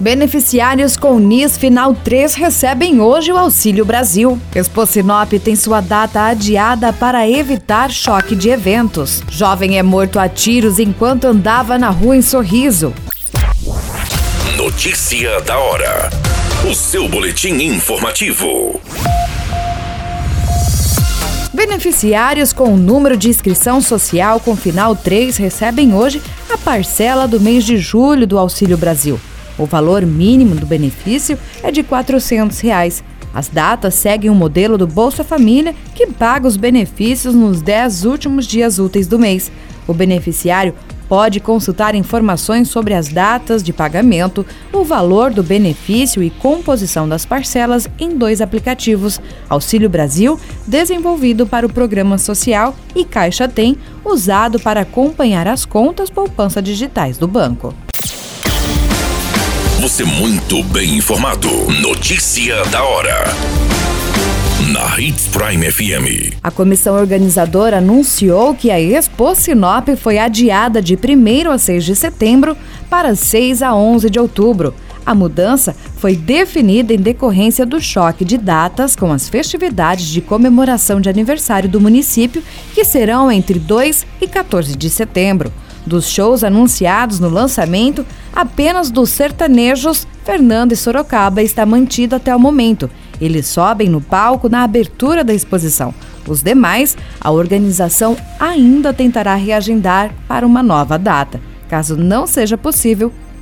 Beneficiários com NIS Final 3 recebem hoje o Auxílio Brasil. Expo Sinop tem sua data adiada para evitar choque de eventos. Jovem é morto a tiros enquanto andava na rua em Sorriso. Notícia da hora. O seu boletim informativo. Beneficiários com o número de inscrição social com final 3 recebem hoje a parcela do mês de julho do Auxílio Brasil. O valor mínimo do benefício é de 400 reais. As datas seguem o modelo do Bolsa Família, que paga os benefícios nos 10 últimos dias úteis do mês. O beneficiário pode consultar informações sobre as datas de pagamento, o valor do benefício e composição das parcelas em dois aplicativos: Auxílio Brasil, desenvolvido para o Programa Social, e Caixa Tem, usado para acompanhar as contas poupança digitais do banco. Você muito bem informado. Notícia da hora. Na Hits Prime FM. A comissão organizadora anunciou que a Expo Sinop foi adiada de 1 a 6 de setembro para 6 a 11 de outubro. A mudança foi definida em decorrência do choque de datas com as festividades de comemoração de aniversário do município, que serão entre 2 e 14 de setembro. Dos shows anunciados no lançamento, apenas dos sertanejos, Fernando e Sorocaba está mantido até o momento. Eles sobem no palco na abertura da exposição. Os demais, a organização ainda tentará reagendar para uma nova data. Caso não seja possível,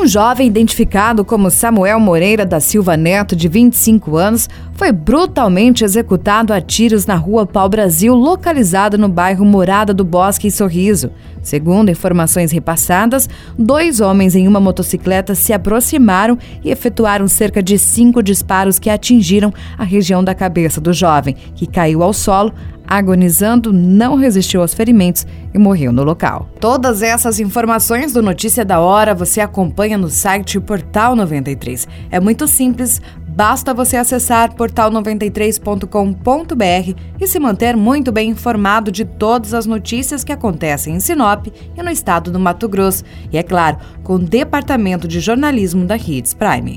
Um jovem identificado como Samuel Moreira da Silva Neto, de 25 anos, foi brutalmente executado a tiros na rua Pau Brasil, localizada no bairro Morada do Bosque e Sorriso. Segundo informações repassadas, dois homens em uma motocicleta se aproximaram e efetuaram cerca de cinco disparos que atingiram a região da cabeça do jovem, que caiu ao solo, agonizando, não resistiu aos ferimentos e morreu no local. Todas essas informações do Notícia da Hora você acompanha no site Portal 93. É muito simples, basta você acessar portal93.com.br e se manter muito bem informado de todas as notícias que acontecem em Sinop e no estado do Mato Grosso. E é claro, com o Departamento de Jornalismo da Hits Prime.